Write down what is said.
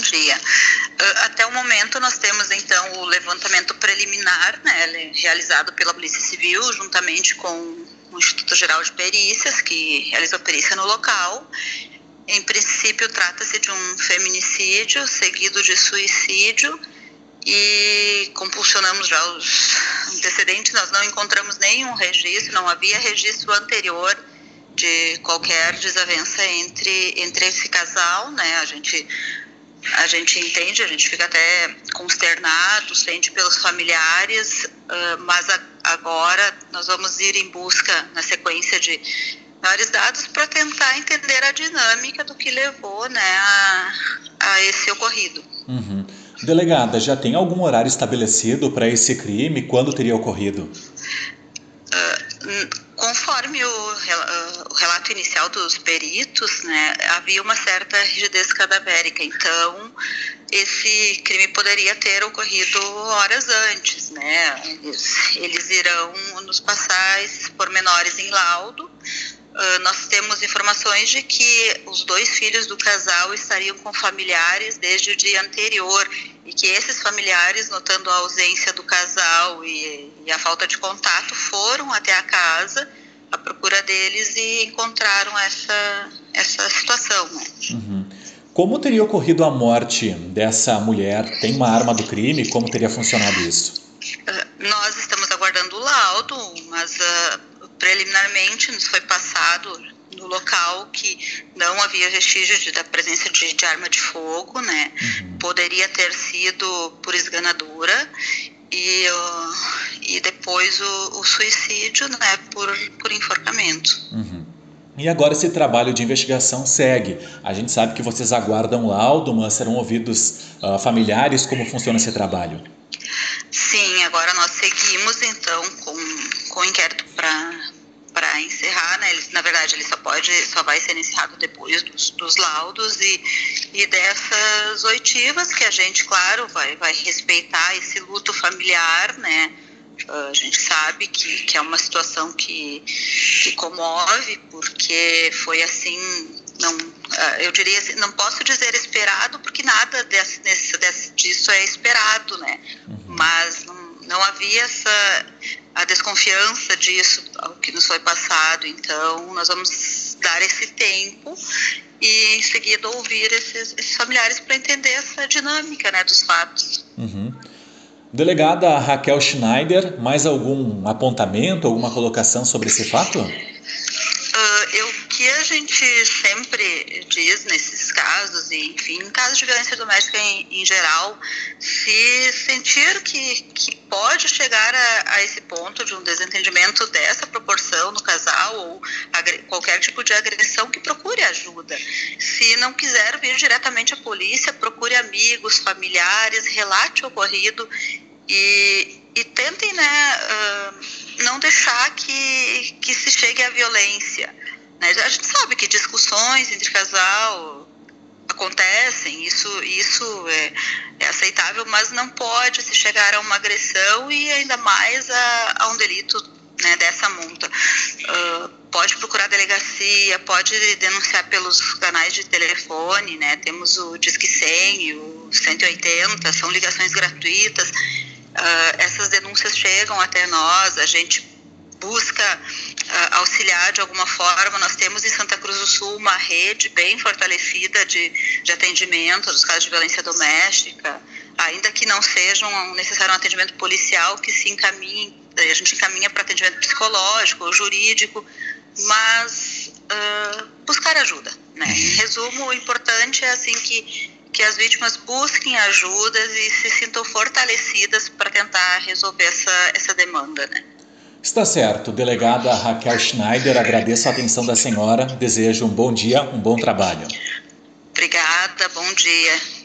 dia. Uh, até o momento nós temos então o levantamento preliminar, né, realizado pela Polícia Civil juntamente com o Instituto Geral de Perícias, que realizou perícia no local. Em princípio trata-se de um feminicídio seguido de suicídio e compulsionamos já os antecedentes, nós não encontramos nenhum registro, não havia registro anterior de qualquer desavença entre, entre esse casal, né? A gente a gente entende, a gente fica até consternado, sente pelos familiares, uh, mas agora nós vamos ir em busca, na sequência de maiores dados, para tentar entender a dinâmica do que levou né, a, a esse ocorrido. Uhum. Delegada, já tem algum horário estabelecido para esse crime? Quando teria ocorrido? Conforme o, o, relato inicial dos peritos, né, havia uma certa rigidez cadavérica, então esse crime poderia ter ocorrido horas antes, né? Eles, eles irão nos passar esses pormenores em laudo. Uh, nós temos informações de que os dois filhos do casal estariam com familiares desde o dia anterior e que esses familiares, notando a ausência do casal e, e a falta de contato, foram até a casa à procura deles e encontraram essa, essa situação. Né? Uhum. Como teria ocorrido a morte dessa mulher? Tem uma arma do crime? Como teria funcionado isso? Uh, nós estamos aguardando o laudo, mas uh, preliminarmente nos foi passado no local que não havia vestígio de, da presença de, de, arma de fogo, né? Uhum. Poderia ter sido por esganadura e, uh, e depois o, o, suicídio né, por, por enforcamento. Uhum. E agora esse trabalho de investigação segue. A gente sabe que vocês aguardam laudo, mas serão ouvidos uh, familiares. Como funciona esse trabalho? Sim, agora nós seguimos então com, com o inquérito para encerrar, né? Ele, na verdade, ele só pode, só vai ser encerrado depois dos, dos laudos e, e dessas oitivas que a gente, claro, vai, vai respeitar esse luto familiar, né? A gente sabe que, que é uma situação que, que comove, porque foi assim, não, ah, eu diria assim, não posso dizer esperado, porque nada desse, desse, disso é esperado, né? Uhum. Mas não, não havia essa a desconfiança disso ao que nos foi passado. Então, nós vamos dar esse tempo e em seguida ouvir esses, esses familiares para entender essa dinâmica né, dos fatos. Uhum. Delegada Raquel Schneider, mais algum apontamento, alguma colocação sobre esse fato? A gente sempre diz nesses casos, e enfim, em casos de violência doméstica em, em geral, se sentir que, que pode chegar a, a, esse ponto de um desentendimento dessa proporção no casal ou qualquer tipo de agressão, que procure ajuda. Se não quiser vir diretamente à polícia, procure amigos, familiares, relate o ocorrido e, e tentem né, uh, não deixar que, que se chegue à violência. Né? A gente sabe que discussões entre casal acontecem, isso, isso é, é, aceitável, mas não pode se chegar a uma agressão e ainda mais a, a um delito né, dessa monta. Uh, pode procurar delegacia, pode denunciar pelos canais de telefone, né? Temos o Disque 100 e o 180, são ligações gratuitas. Uh, essas denúncias chegam até nós, a gente busca auxiliar de alguma forma. Nós temos em Santa Cruz do Sul uma rede bem fortalecida de, de atendimento dos casos de violência doméstica, ainda que não sejam necessário um atendimento policial, que se encaminhe, a gente encaminha para atendimento psicológico ou jurídico, mas uh, buscar ajuda. Né? Em resumo, o importante é assim que que as vítimas busquem ajudas e se sintam fortalecidas para tentar resolver essa, essa demanda, né? Está certo. Delegada Raquel Schneider, agradeço a atenção da senhora, desejo um bom dia, um bom trabalho. Obrigada, bom dia.